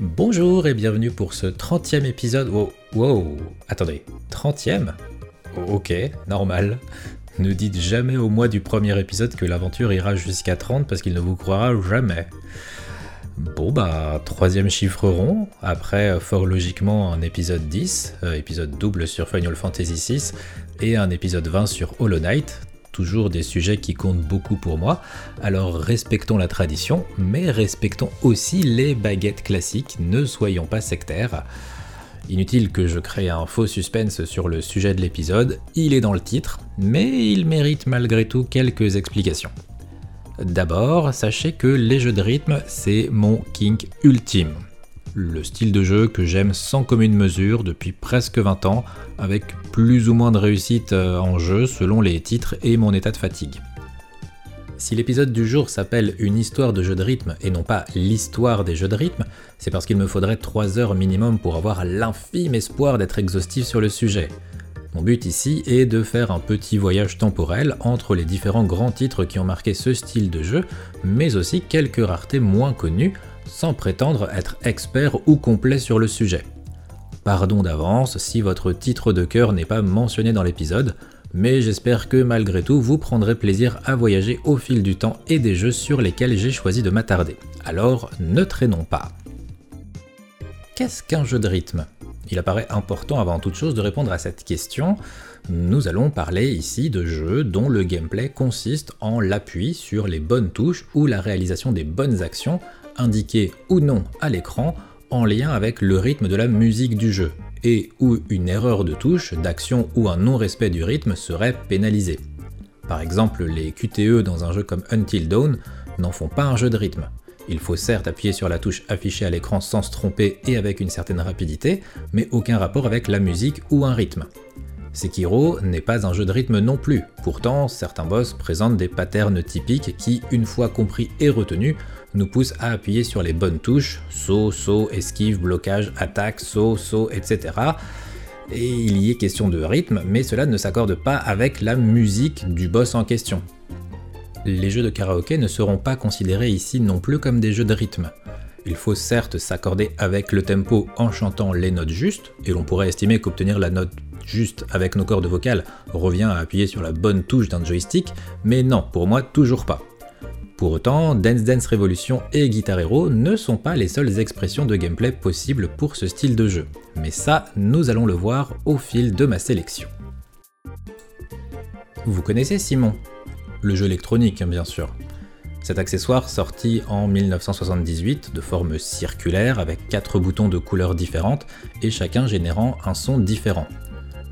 Bonjour et bienvenue pour ce 30e épisode. Wow, wow, attendez, 30e Ok, normal. Ne dites jamais au mois du premier épisode que l'aventure ira jusqu'à 30 parce qu'il ne vous croira jamais. Bon bah, troisième chiffre rond, après fort logiquement un épisode 10, euh, épisode double sur Final Fantasy VI, et un épisode 20 sur Hollow Knight, toujours des sujets qui comptent beaucoup pour moi, alors respectons la tradition, mais respectons aussi les baguettes classiques, ne soyons pas sectaires. Inutile que je crée un faux suspense sur le sujet de l'épisode, il est dans le titre, mais il mérite malgré tout quelques explications. D'abord, sachez que les jeux de rythme, c'est mon kink ultime. Le style de jeu que j'aime sans commune mesure depuis presque 20 ans, avec plus ou moins de réussite euh, en jeu selon les titres et mon état de fatigue. Si l'épisode du jour s'appelle Une histoire de jeu de rythme et non pas l'histoire des jeux de rythme, c'est parce qu'il me faudrait 3 heures minimum pour avoir l'infime espoir d'être exhaustif sur le sujet. Mon but ici est de faire un petit voyage temporel entre les différents grands titres qui ont marqué ce style de jeu, mais aussi quelques raretés moins connues, sans prétendre être expert ou complet sur le sujet. Pardon d'avance si votre titre de cœur n'est pas mentionné dans l'épisode, mais j'espère que malgré tout vous prendrez plaisir à voyager au fil du temps et des jeux sur lesquels j'ai choisi de m'attarder. Alors ne traînons pas. Qu'est-ce qu'un jeu de rythme? Il apparaît important avant toute chose de répondre à cette question. Nous allons parler ici de jeux dont le gameplay consiste en l'appui sur les bonnes touches ou la réalisation des bonnes actions, indiquées ou non à l'écran, en lien avec le rythme de la musique du jeu, et où une erreur de touche, d'action ou un non-respect du rythme serait pénalisée. Par exemple, les QTE dans un jeu comme Until Dawn n'en font pas un jeu de rythme. Il faut certes appuyer sur la touche affichée à l'écran sans se tromper et avec une certaine rapidité, mais aucun rapport avec la musique ou un rythme. Sekiro n'est pas un jeu de rythme non plus, pourtant certains boss présentent des patterns typiques qui, une fois compris et retenus, nous poussent à appuyer sur les bonnes touches, saut, saut, esquive, blocage, attaque, saut, saut, etc. Et il y est question de rythme, mais cela ne s'accorde pas avec la musique du boss en question les jeux de karaoké ne seront pas considérés ici non plus comme des jeux de rythme. Il faut certes s'accorder avec le tempo en chantant les notes justes, et l'on pourrait estimer qu'obtenir la note juste avec nos cordes vocales revient à appuyer sur la bonne touche d'un joystick, mais non, pour moi toujours pas. Pour autant, Dance Dance Revolution et Guitar Hero ne sont pas les seules expressions de gameplay possibles pour ce style de jeu, mais ça, nous allons le voir au fil de ma sélection. Vous connaissez Simon? Le jeu électronique bien sûr. Cet accessoire sorti en 1978 de forme circulaire avec 4 boutons de couleurs différentes et chacun générant un son différent.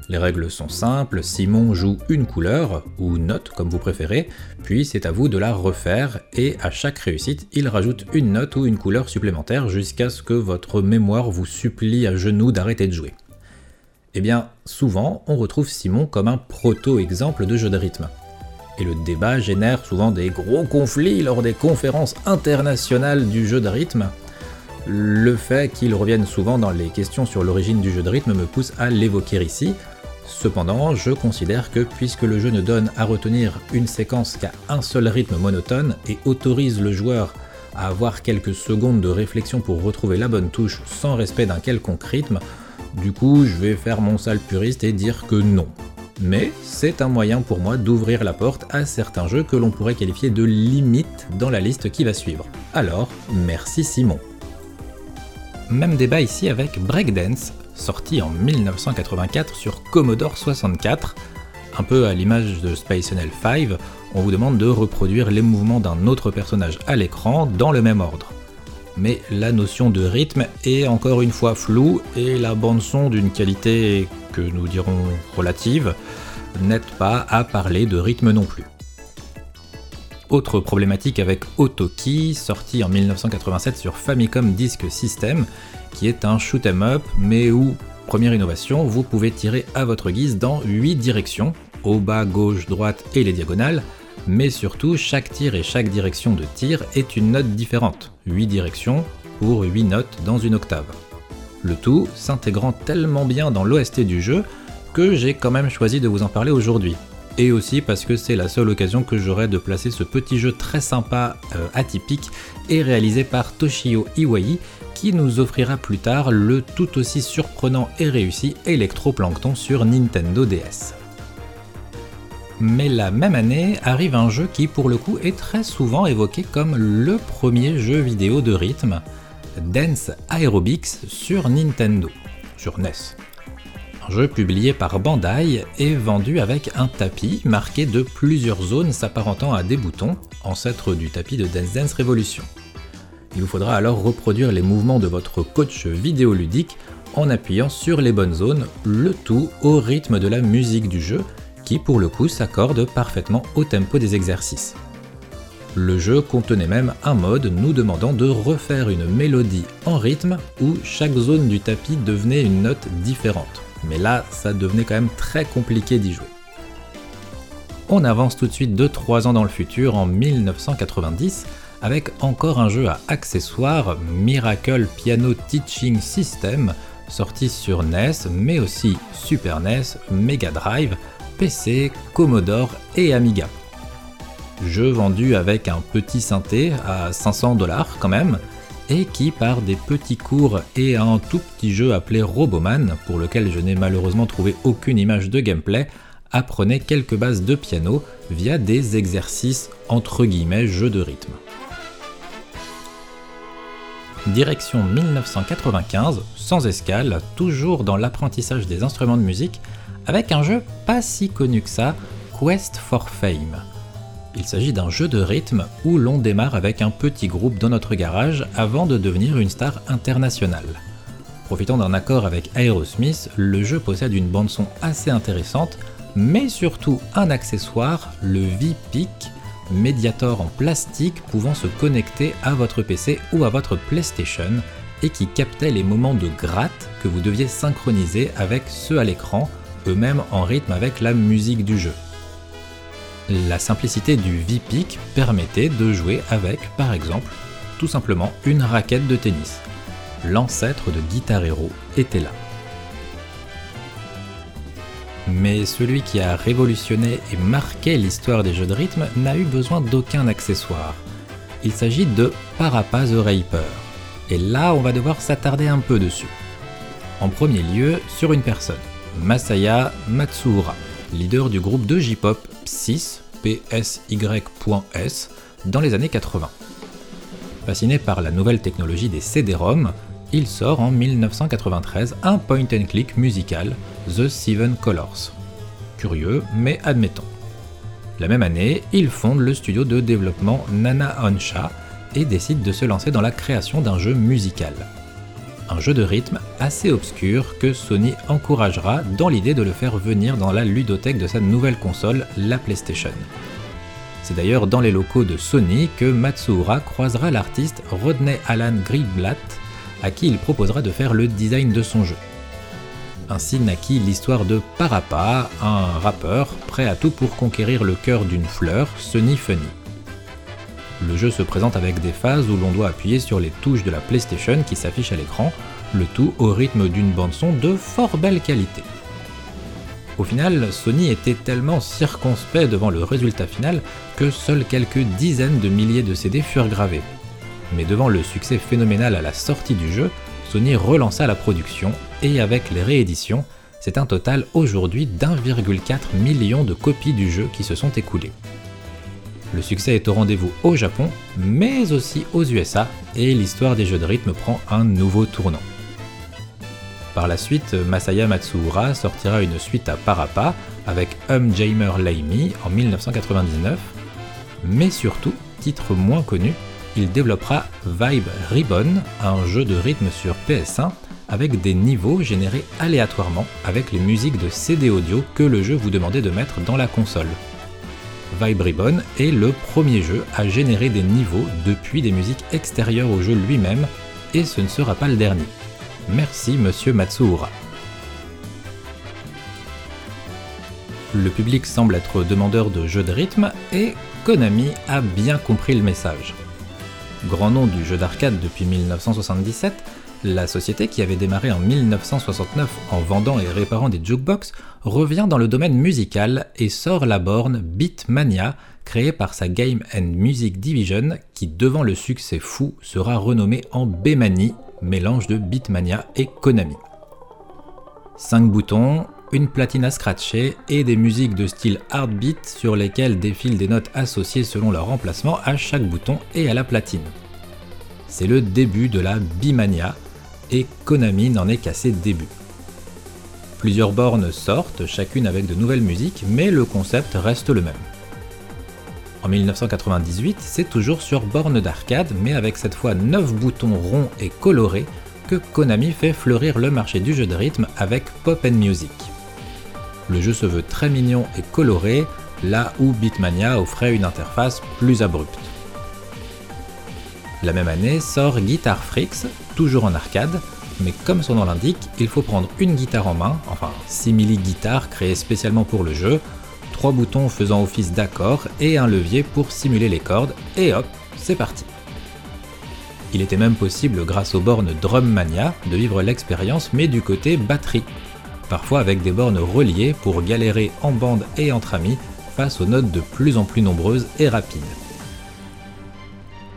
Les règles sont simples, Simon joue une couleur, ou note comme vous préférez, puis c'est à vous de la refaire, et à chaque réussite, il rajoute une note ou une couleur supplémentaire jusqu'à ce que votre mémoire vous supplie à genoux d'arrêter de jouer. Eh bien, souvent, on retrouve Simon comme un proto-exemple de jeu de rythme et le débat génère souvent des gros conflits lors des conférences internationales du jeu de rythme. Le fait qu'il revienne souvent dans les questions sur l'origine du jeu de rythme me pousse à l'évoquer ici. Cependant, je considère que puisque le jeu ne donne à retenir une séquence qu'à un seul rythme monotone et autorise le joueur à avoir quelques secondes de réflexion pour retrouver la bonne touche sans respect d'un quelconque rythme, du coup je vais faire mon sale puriste et dire que non, mais c'est un moyen pour moi d'ouvrir la porte à certains jeux que l'on pourrait qualifier de limite dans la liste qui va suivre. Alors, merci Simon. Même débat ici avec Breakdance, sorti en 1984 sur Commodore 64. Un peu à l'image de Space Channel 5, on vous demande de reproduire les mouvements d'un autre personnage à l'écran dans le même ordre. Mais la notion de rythme est encore une fois floue et la bande son d'une qualité que nous dirons relative, n'aide pas à parler de rythme non plus. Autre problématique avec Otoki, sorti en 1987 sur Famicom Disk System, qui est un shoot 'em up, mais où, première innovation, vous pouvez tirer à votre guise dans 8 directions, au bas, gauche, droite et les diagonales, mais surtout chaque tir et chaque direction de tir est une note différente, 8 directions pour 8 notes dans une octave le tout s'intégrant tellement bien dans l'OST du jeu que j'ai quand même choisi de vous en parler aujourd'hui. et aussi parce que c'est la seule occasion que j'aurai de placer ce petit jeu très sympa, euh, atypique, et réalisé par Toshio Iwai, qui nous offrira plus tard le tout aussi surprenant et réussi Electroplankton sur Nintendo DS. Mais la même année arrive un jeu qui pour le coup est très souvent évoqué comme le premier jeu vidéo de rythme, Dance Aerobics sur Nintendo, sur NES. Un jeu publié par Bandai et vendu avec un tapis marqué de plusieurs zones s'apparentant à des boutons, ancêtre du tapis de Dance Dance Revolution. Il vous faudra alors reproduire les mouvements de votre coach vidéoludique en appuyant sur les bonnes zones, le tout au rythme de la musique du jeu, qui pour le coup s'accorde parfaitement au tempo des exercices. Le jeu contenait même un mode nous demandant de refaire une mélodie en rythme où chaque zone du tapis devenait une note différente. Mais là, ça devenait quand même très compliqué d'y jouer. On avance tout de suite de 3 ans dans le futur, en 1990, avec encore un jeu à accessoires, Miracle Piano Teaching System, sorti sur NES, mais aussi Super NES, Mega Drive, PC, Commodore et Amiga. Jeu vendu avec un petit synthé à 500 dollars quand même, et qui par des petits cours et un tout petit jeu appelé Roboman, pour lequel je n'ai malheureusement trouvé aucune image de gameplay, apprenait quelques bases de piano via des exercices entre guillemets jeux de rythme. Direction 1995, sans escale, toujours dans l'apprentissage des instruments de musique, avec un jeu pas si connu que ça, Quest for Fame. Il s'agit d'un jeu de rythme où l'on démarre avec un petit groupe dans notre garage avant de devenir une star internationale. Profitant d'un accord avec Aerosmith, le jeu possède une bande-son assez intéressante, mais surtout un accessoire, le V-Pick, médiator en plastique pouvant se connecter à votre PC ou à votre PlayStation et qui captait les moments de gratte que vous deviez synchroniser avec ceux à l'écran, eux-mêmes en rythme avec la musique du jeu. La simplicité du V-Pick permettait de jouer avec, par exemple, tout simplement une raquette de tennis. L'ancêtre de Guitar Hero était là. Mais celui qui a révolutionné et marqué l'histoire des jeux de rythme n'a eu besoin d'aucun accessoire. Il s'agit de Parappa the Rapper. Et là, on va devoir s'attarder un peu dessus. En premier lieu, sur une personne, Masaya Matsuura, leader du groupe de J-pop Psys, dans les années 80. Fasciné par la nouvelle technologie des CD-ROM, il sort en 1993 un point and click musical, The Seven Colors. Curieux, mais admettons. La même année, il fonde le studio de développement Nana Onsha et décide de se lancer dans la création d'un jeu musical. Un jeu de rythme assez obscur que Sony encouragera dans l'idée de le faire venir dans la ludothèque de sa nouvelle console, la PlayStation. C'est d'ailleurs dans les locaux de Sony que Matsuura croisera l'artiste Rodney Alan Greenblatt, à qui il proposera de faire le design de son jeu. Ainsi naquit l'histoire de Parappa, un rappeur prêt à tout pour conquérir le cœur d'une fleur, Sunny Funny. Le jeu se présente avec des phases où l'on doit appuyer sur les touches de la PlayStation qui s'affichent à l'écran, le tout au rythme d'une bande-son de fort belle qualité. Au final, Sony était tellement circonspect devant le résultat final que seuls quelques dizaines de milliers de CD furent gravés. Mais devant le succès phénoménal à la sortie du jeu, Sony relança la production et avec les rééditions, c'est un total aujourd'hui d'1,4 million de copies du jeu qui se sont écoulées. Le succès est au rendez-vous au Japon, mais aussi aux USA, et l'histoire des jeux de rythme prend un nouveau tournant. Par la suite, Masaya Matsuura sortira une suite à Parappa avec Um Jamer Laimi en 1999, mais surtout, titre moins connu, il développera Vibe Ribbon, un jeu de rythme sur PS1 avec des niveaux générés aléatoirement avec les musiques de CD audio que le jeu vous demandait de mettre dans la console. Vibe Ribbon est le premier jeu à générer des niveaux depuis des musiques extérieures au jeu lui-même, et ce ne sera pas le dernier. Merci monsieur Matsuura. Le public semble être demandeur de jeux de rythme et Konami a bien compris le message. Grand nom du jeu d'arcade depuis 1977, La société, qui avait démarré en 1969 en vendant et réparant des jukebox, revient dans le domaine musical et sort la borne Beatmania, créée par sa Game and Music Division, qui, devant le succès fou, sera renommée en Bemani, mélange de Beatmania et Konami. 5 boutons, une platine à scratcher et des musiques de style hard beat sur lesquelles défilent des notes associées selon leur emplacement à chaque bouton et à la platine. C'est le début de la Bimania, et Konami n'en est qu'à ses débuts. Plusieurs bornes sortent, chacune avec de nouvelles musiques, mais le concept reste le même. En 1998, c'est toujours sur borne d'arcade, mais avec cette fois 9 boutons ronds et colorés, que Konami fait fleurir le marché du jeu de rythme avec Pop Music. Le jeu se veut très mignon et coloré, là où Beatmania offrait une interface plus abrupte. La même année sort Guitar Freaks, toujours en arcade, mais comme son nom l'indique, il faut prendre une guitare en main, enfin simili guitare créée spécialement pour le jeu, trois boutons faisant office d'accord et un levier pour simuler les cordes, et hop, c'est parti. Il était même possible, grâce aux bornes Drum Mania, de vivre l'expérience mais du côté batterie, parfois avec des bornes reliées pour galérer en bande et entre amis face aux notes de plus en plus nombreuses et rapides.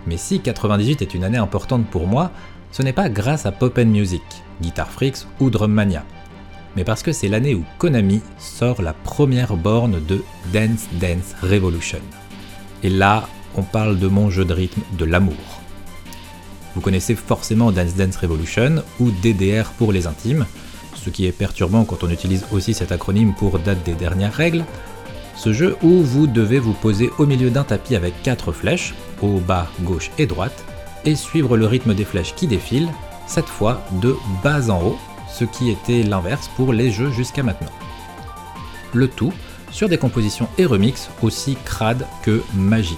Mais si 98 est une année importante pour moi, ce n'est pas grâce à Pop Music, Guitar Freaks ou Drum Mania, mais parce que c'est l'année où Konami sort la première borne de Dance Dance Revolution. Et là, on parle de mon jeu de rythme de l'amour. Vous connaissez forcément Dance Dance Revolution ou DDR pour les intimes, ce qui est perturbant quand on utilise aussi cet acronyme pour date des dernières règles, ce jeu où vous devez vous poser au milieu d'un tapis avec 4 flèches, haut, bas, gauche et droite, et suivre le rythme des flèches qui défilent, cette fois de bas en haut, ce qui était l'inverse pour les jeux jusqu'à maintenant. Le tout sur des compositions et remixes aussi crades que magiques,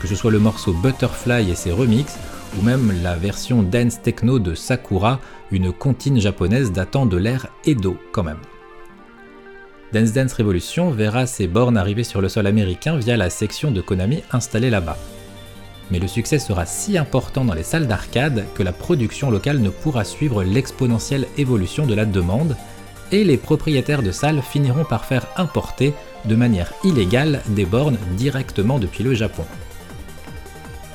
que ce soit le morceau Butterfly et ses remixes, ou même la version dance techno de Sakura, une comptine japonaise datant de l'ère Edo quand même. Dance Dance Revolution verra ses bornes arriver sur le sol américain via la section de Konami installée là-bas. Mais le succès sera si important dans les salles d'arcade que la production locale ne pourra suivre l'exponentielle évolution de la demande, et les propriétaires de salles finiront par faire importer de manière illégale des bornes directement depuis le Japon.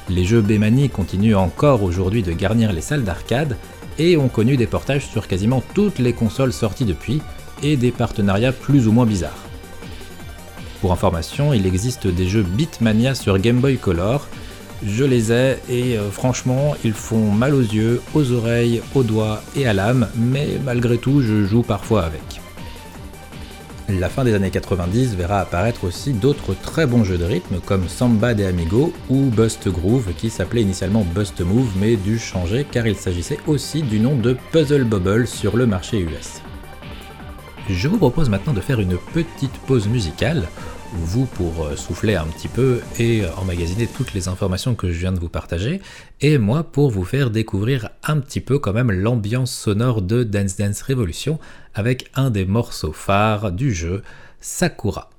Les jeux Bemani continuent encore aujourd'hui de garnir les salles d'arcade et ont connu des portages sur quasiment toutes les consoles sorties depuis, et des partenariats plus ou moins bizarres. Pour information, il existe des jeux Beatmania sur Game Boy Color. Je les ai et euh, franchement, ils font mal aux yeux, aux oreilles, aux doigts et à l'âme, mais malgré tout, je joue parfois avec. La fin des années 90 verra apparaître aussi d'autres très bons jeux de rythme comme Samba de Amigo ou Bust Groove qui s'appelait initialement Bust Move mais dû changer car il s'agissait aussi du nom de Puzzle Bubble sur le marché US. Je vous propose maintenant de faire une petite pause musicale, vous pour euh, souffler un petit peu et euh, emmagasiner toutes les informations que je viens de vous partager, et moi pour vous faire découvrir un petit peu quand même l'ambiance sonore de Dance Dance Revolution avec un des morceaux phares du jeu, Sakura.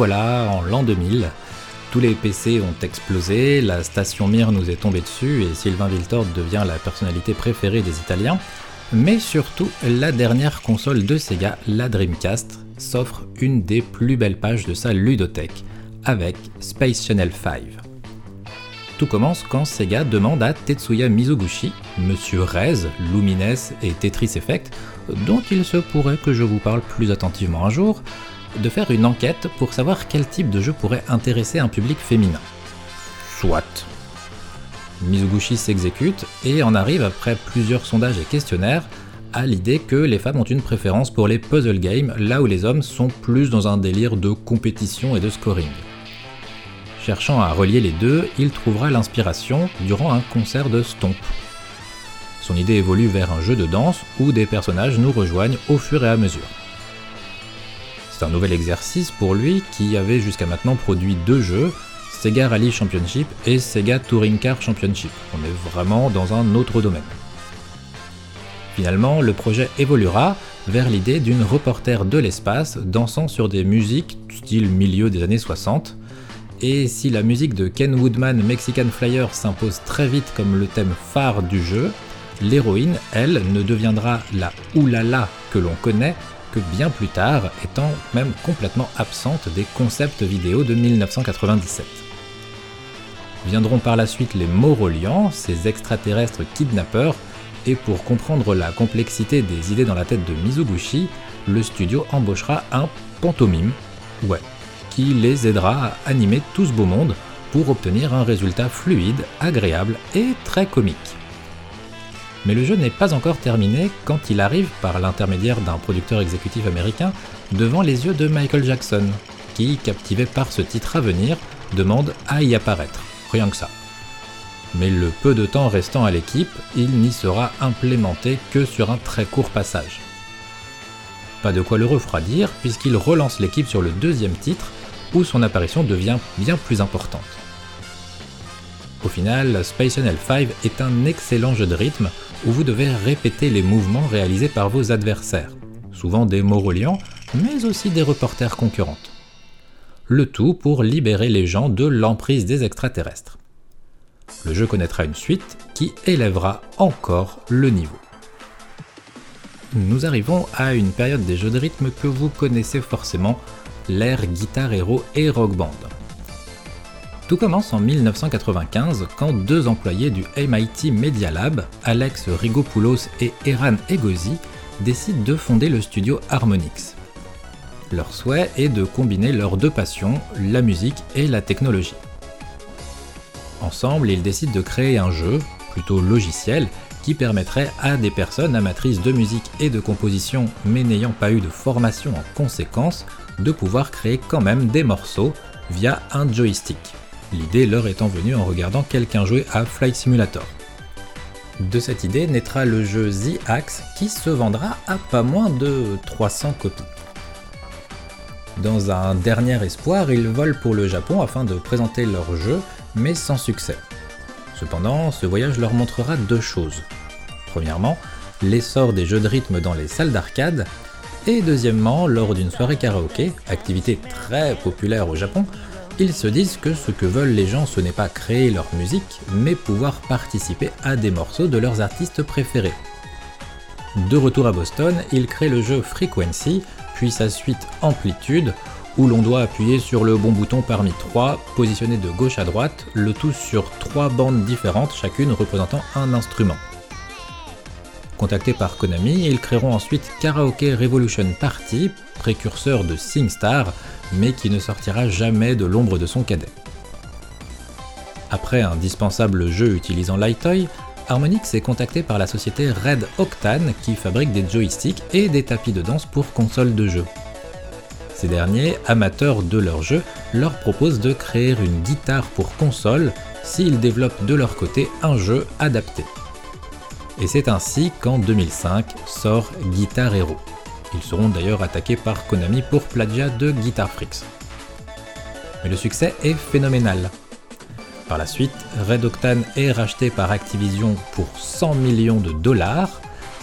Voilà en l'an 2000. Tous les PC ont explosé, la station Mir nous est tombée dessus et Sylvain Viltord devient la personnalité préférée des Italiens. Mais surtout, la dernière console de Sega, la Dreamcast, s'offre une des plus belles pages de sa ludothèque, avec Space Channel 5. Tout commence quand Sega demande à Tetsuya Mizoguchi, Monsieur Rez, Lumines et Tetris Effect, dont il se pourrait que je vous parle plus attentivement un jour, de faire une enquête pour savoir quel type de jeu pourrait intéresser un public féminin. Soit. Mizoguchi s'exécute et en arrive après plusieurs sondages et questionnaires à l'idée que les femmes ont une préférence pour les puzzle games là où les hommes sont plus dans un délire de compétition et de scoring. Cherchant à relier les deux, il trouvera l'inspiration durant un concert de Stomp. Son idée évolue vers un jeu de danse où des personnages nous rejoignent au fur et à mesure. C'est un nouvel exercice pour lui qui avait jusqu'à maintenant produit deux jeux, Sega Rally Championship et Sega Touring Car Championship. On est vraiment dans un autre domaine. Finalement, le projet évoluera vers l'idée d'une reporter de l'espace dansant sur des musiques style milieu des années 60. Et si la musique de Ken Woodman Mexican Flyer s'impose très vite comme le thème phare du jeu, l'héroïne, elle, ne deviendra la oulala que l'on connaît bien plus tard, étant même complètement absente des concepts vidéo de 1997. Viendront par la suite les Morolians, ces extraterrestres kidnappeurs, et pour comprendre la complexité des idées dans la tête de Mizuguchi, le studio embauchera un pantomime, ouais, qui les aidera à animer tout ce beau monde pour obtenir un résultat fluide, agréable et très comique. Mais le jeu n'est pas encore terminé quand il arrive, par l'intermédiaire d'un producteur exécutif américain, devant les yeux de Michael Jackson, qui, captivé par ce titre à venir, demande à y apparaître. Rien que ça. Mais le peu de temps restant à l'équipe, il n'y sera implémenté que sur un très court passage. Pas de quoi le refroidir, puisqu'il relance l'équipe sur le deuxième titre, où son apparition devient bien plus importante. Au final, Space Channel 5 est un excellent jeu de rythme où vous devez répéter les mouvements réalisés par vos adversaires, souvent des Morolians, mais aussi des reporters concurrentes le tout pour libérer les gens de l'emprise des extraterrestres. Le jeu connaîtra une suite qui élèvera encore le niveau. Nous arrivons à une période des jeux de rythme que vous connaissez forcément, l'ère Guitar Hero et Rock Band. Tout commence en 1995 quand deux employés du MIT Media Lab, Alex Rigopoulos et Eran Egozi, décident de fonder le studio Harmonix. Leur souhait est de combiner leurs deux passions, la musique et la technologie. Ensemble, ils décident de créer un jeu, plutôt logiciel, qui permettrait à des personnes amatrices de musique et de composition mais n'ayant pas eu de formation en conséquence de pouvoir créer quand même des morceaux via un joystick. L'idée leur étant venue en regardant quelqu'un jouer à Flight Simulator. De cette idée naîtra le jeu The Axe qui se vendra à pas moins de 300 copies. Dans un dernier espoir, ils volent pour le Japon afin de présenter leur jeu, mais sans succès. Cependant, ce voyage leur montrera deux choses. Premièrement, l'essor des jeux de rythme dans les salles d'arcade, et deuxièmement, lors d'une soirée karaoké, activité très populaire au Japon, ils se disent que ce que veulent les gens ce n'est pas créer leur musique, mais pouvoir participer à des morceaux de leurs artistes préférés. De retour à Boston, ils créent le jeu Frequency, puis sa suite Amplitude, où l'on doit appuyer sur le bon bouton parmi trois, positionnés de gauche à droite, le tout sur trois bandes différentes, chacune représentant un instrument. Contactés par Konami, ils créeront ensuite Karaoke Revolution Party, précurseur de SingStar, mais qui ne sortira jamais de l'ombre de son cadet. Après un dispensable jeu utilisant Lightoy, Harmonix est contacté par la société Red Octane qui fabrique des joysticks et des tapis de danse pour consoles de jeux. Ces derniers, amateurs de leur jeu, leur proposent de créer une guitare pour console s'ils développent de leur côté un jeu adapté. Et c'est ainsi qu'en 2005 sort Guitar Hero. Ils seront d'ailleurs attaqués par Konami pour plagiat de Guitar Freaks. Mais le succès est phénoménal. Par la suite, Red Octane est racheté par Activision pour 100 millions de dollars,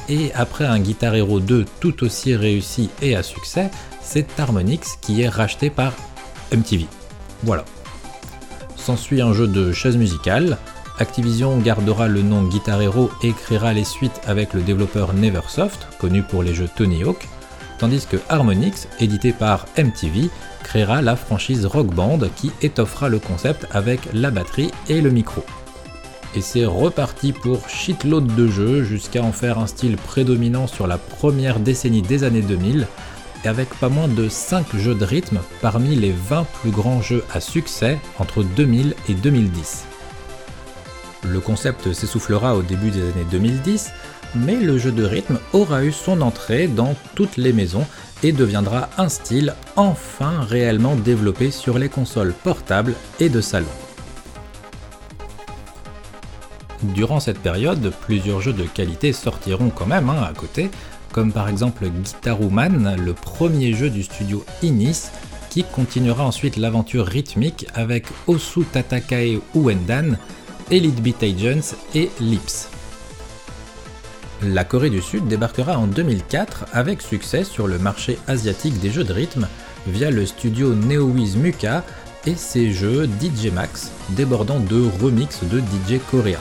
et après un Guitar Hero 2 tout aussi réussi et à succès, c'est Harmonix qui est racheté par MTV. Voilà. S'ensuit un jeu de chaise musicale. Activision gardera le nom Guitar Hero et créera les suites avec le développeur Neversoft, connu pour les jeux Tony Hawk, tandis que Harmonix, édité par MTV, créera la franchise Rock Band qui étoffera le concept avec la batterie et le micro. Et c'est reparti pour shitload de jeux jusqu'à en faire un style prédominant sur la première décennie des années 2000 et avec pas moins de 5 jeux de rythme parmi les 20 plus grands jeux à succès entre 2000 et 2010. Le concept s'essoufflera au début des années 2010, mais le jeu de rythme aura eu son entrée dans toutes les maisons et deviendra un style enfin réellement développé sur les consoles portables et de salon. Durant cette période, plusieurs jeux de qualité sortiront quand même hein, à côté, comme par exemple Guitaruman, le premier jeu du studio Inis, qui continuera ensuite l'aventure rythmique avec Osu Tatakae Uendan, Elite Beat Agents et Lips. La Corée du Sud débarquera en 2004 avec succès sur le marché asiatique des jeux de rythme via le studio NeoWiz Muka et ses jeux DJ Max, débordant de remix de DJ coréens.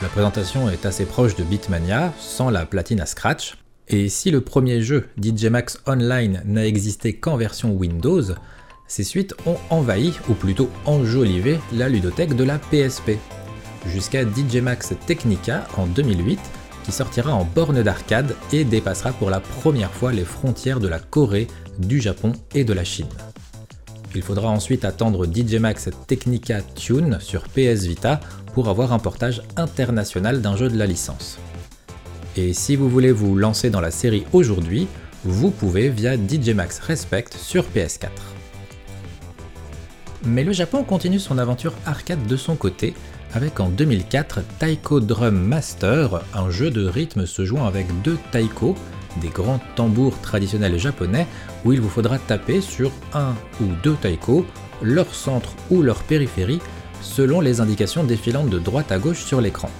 La présentation est assez proche de Beatmania, sans la platine à scratch, et si le premier jeu, DJ Max Online, n'a existé qu'en version Windows, ces suites ont envahi, ou plutôt enjolivé, la ludothèque de la PSP, jusqu'à DJ Max Technica en 2008, qui sortira en borne d'arcade et dépassera pour la première fois les frontières de la Corée, du Japon et de la Chine. Il faudra ensuite attendre DJ Max Technica Tune sur PS Vita pour avoir un portage international d'un jeu de la licence. Et si vous voulez vous lancer dans la série aujourd'hui, vous pouvez via DJ Max Respect sur PS4. Mais le Japon continue son aventure arcade de son côté, avec en 2004 Taiko Drum Master, un jeu de rythme se jouant avec deux taiko, des grands tambours traditionnels japonais, où il vous faudra taper sur un ou deux taiko, leur centre ou leur périphérie, selon les indications défilantes de droite à gauche sur l'écran.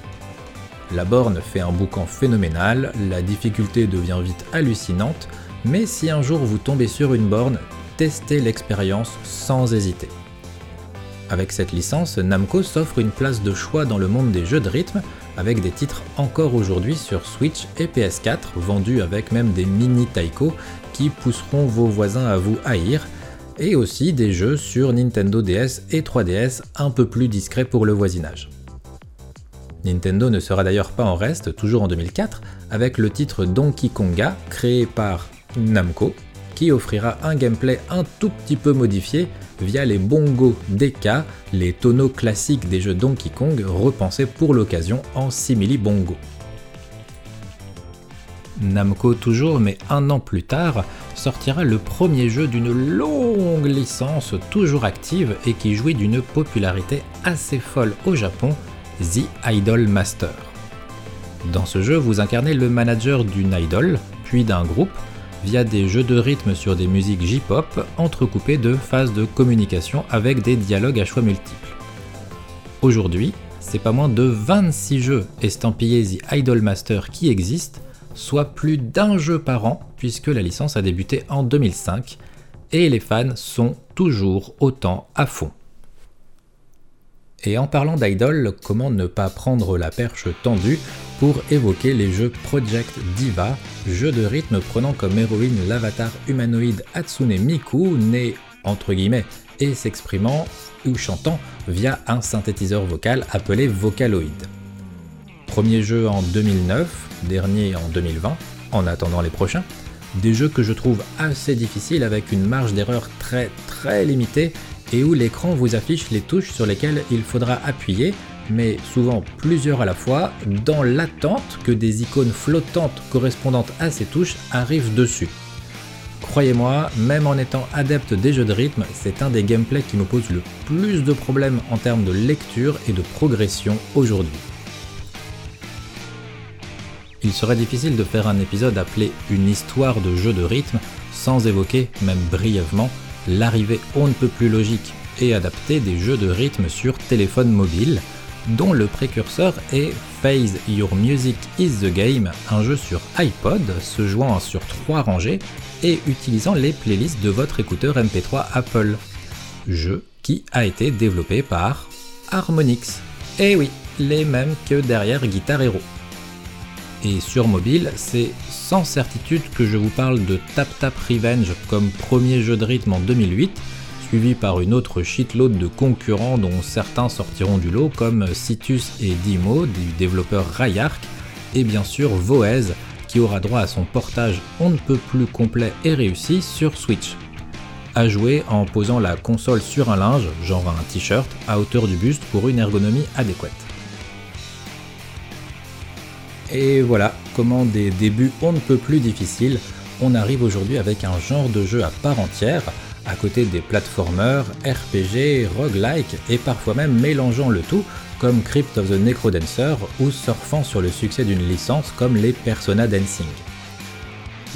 La borne fait un boucan phénoménal, la difficulté devient vite hallucinante, mais si un jour vous tombez sur une borne, testez l'expérience sans hésiter. Avec cette licence, Namco s'offre une place de choix dans le monde des jeux de rythme, avec des titres encore aujourd'hui sur Switch et PS4, vendus avec même des mini taiko qui pousseront vos voisins à vous haïr, et aussi des jeux sur Nintendo DS et 3DS un peu plus discrets pour le voisinage. Nintendo ne sera d'ailleurs pas en reste, toujours en 2004, avec le titre Donkey Konga, créé par Namco, qui offrira un gameplay un tout petit peu modifié via les bongos DK, les tonneaux classiques des jeux Donkey Kong repensés pour l'occasion en simili bongo. Namco toujours, mais un an plus tard, sortira le premier jeu d'une longue licence toujours active et qui jouit d'une popularité assez folle au Japon, The Idol Master. Dans ce jeu, vous incarnez le manager d'une idol, puis d'un groupe, via des jeux de rythme sur des musiques J-pop entrecoupées de phases de communication avec des dialogues à choix multiples. Aujourd'hui, c'est pas moins de 26 jeux estampillés The Idol Master qui existent, soit plus d'un jeu par an puisque la licence a débuté en 2005 et les fans sont toujours autant à fond. Et en parlant d'idol, comment ne pas prendre la perche tendue pour évoquer les jeux Project Diva, jeu de rythme prenant comme héroïne l'avatar humanoïde Hatsune Miku, né entre guillemets et s'exprimant ou chantant via un synthétiseur vocal appelé Vocaloid. Premier jeu en 2009, dernier en 2020, en attendant les prochains. Des jeux que je trouve assez difficiles avec une marge d'erreur très très limitée et où l'écran vous affiche les touches sur lesquelles il faudra appuyer, mais souvent plusieurs à la fois, dans l'attente que des icônes flottantes correspondantes à ces touches arrivent dessus. Croyez-moi, même en étant adepte des jeux de rythme, c'est un des gameplays qui me pose le plus de problèmes en termes de lecture et de progression aujourd'hui. Il serait difficile de faire un épisode appelé Une histoire de jeu de rythme sans évoquer, même brièvement, l'arrivée on ne peut plus logique et adaptée des jeux de rythme sur téléphone mobile, dont le précurseur est Phase Your Music is the Game, un jeu sur iPod se jouant sur trois rangées et utilisant les playlists de votre écouteur MP3 Apple. jeu qui a été développé par Harmonix. Et oui, les mêmes que derrière Guitar Hero. Et sur mobile, c'est sans certitude que je vous parle de Tap Tap Revenge comme premier jeu de rythme en 2008, suivi par une autre shitload de concurrents dont certains sortiront du lot comme Citus et Dimo du développeur Rayark, et bien sûr Voez qui aura droit à son portage on ne peut plus complet et réussi sur Switch. À jouer en posant la console sur un linge, genre un t-shirt, à hauteur du buste pour une ergonomie adéquate. Et voilà comment des débuts on ne peut plus difficiles, on arrive aujourd'hui avec un genre de jeu à part entière, à côté des platformers, RPG, roguelike et parfois même mélangeant le tout comme Crypt of the Necrodancer ou surfant sur le succès d'une licence comme les Persona Dancing.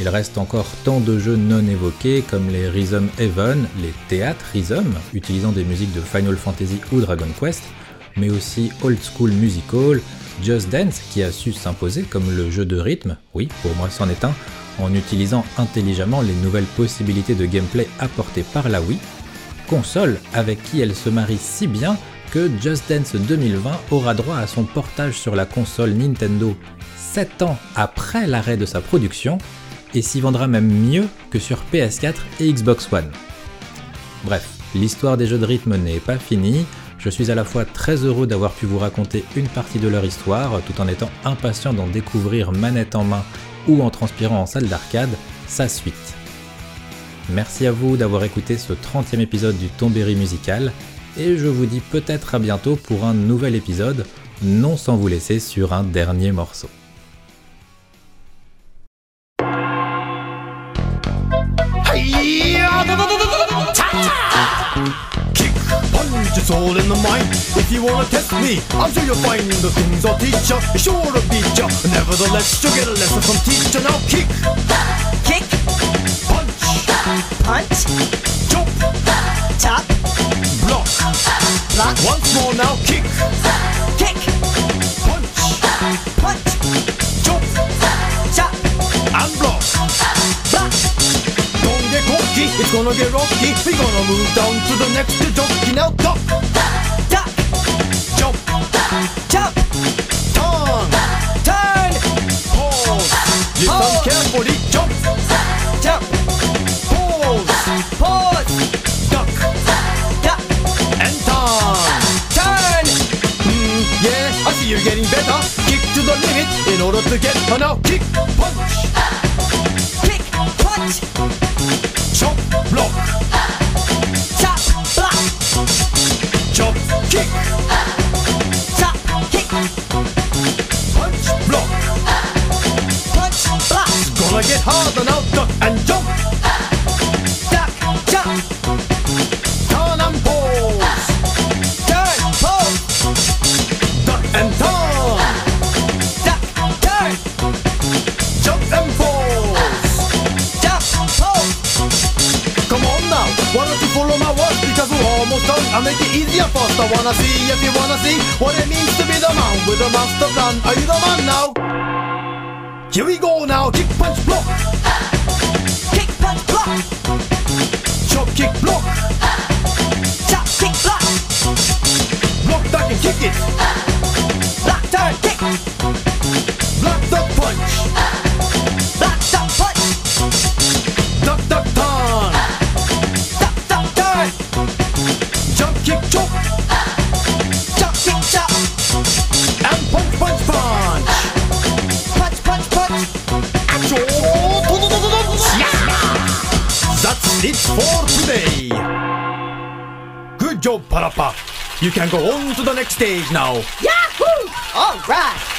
Il reste encore tant de jeux non évoqués comme les Rhythm Heaven, les théâtres Rhythm, utilisant des musiques de Final Fantasy ou Dragon Quest, mais aussi Old School Musical, Just Dance qui a su s'imposer comme le jeu de rythme, oui, pour moi c'en est un, en utilisant intelligemment les nouvelles possibilités de gameplay apportées par la Wii, console avec qui elle se marie si bien que Just Dance 2020 aura droit à son portage sur la console Nintendo 7 ans après l'arrêt de sa production et s'y vendra même mieux que sur PS4 et Xbox One. Bref, l'histoire des jeux de rythme n'est pas finie, je suis à la fois très heureux d'avoir pu vous raconter une partie de leur histoire tout en étant impatient d'en découvrir manette en main ou en transpirant en salle d'arcade sa suite. Merci à vous d'avoir écouté ce 30e épisode du Tombéry musical et je vous dis peut-être à bientôt pour un nouvel épisode, non sans vous laisser sur un dernier morceau. Me, I'm sure you'll find the things I'll teach ya. Sure to beat ya. Nevertheless, you'll get a lesson from teacher. Now kick, Kick, punch, punch, jump, tap, block. block, Once more now, kick, kick, punch, punch, jump, chop, and block. block, Don't get cocky, it's gonna get rocky. We're gonna move down to the next jockey. Now duck, jump, duck, and turn. turn, Mm, yeah, I see you're getting better. Kick to the limit in order to get her now. Kick, Gonna get harder now. Duck and jump, duck, jump, turn and pause. turn, pose, Duck and turn, duck, turn, jump and pause. jump, pose, Come on now, why don't you follow my words because we're almost done. I'll make it easier first. I wanna see if you wanna see what it means to be the man with a master plan. Are you the man now? Here we go now. Kick, punch, block. kick, punch, block, Chop, kick, block. chop, kick, block, Block, duck, and kick it. block, turn, kick, Block, duck, punch. Job, Parappa. You can go on to the next stage now. Yahoo! All right.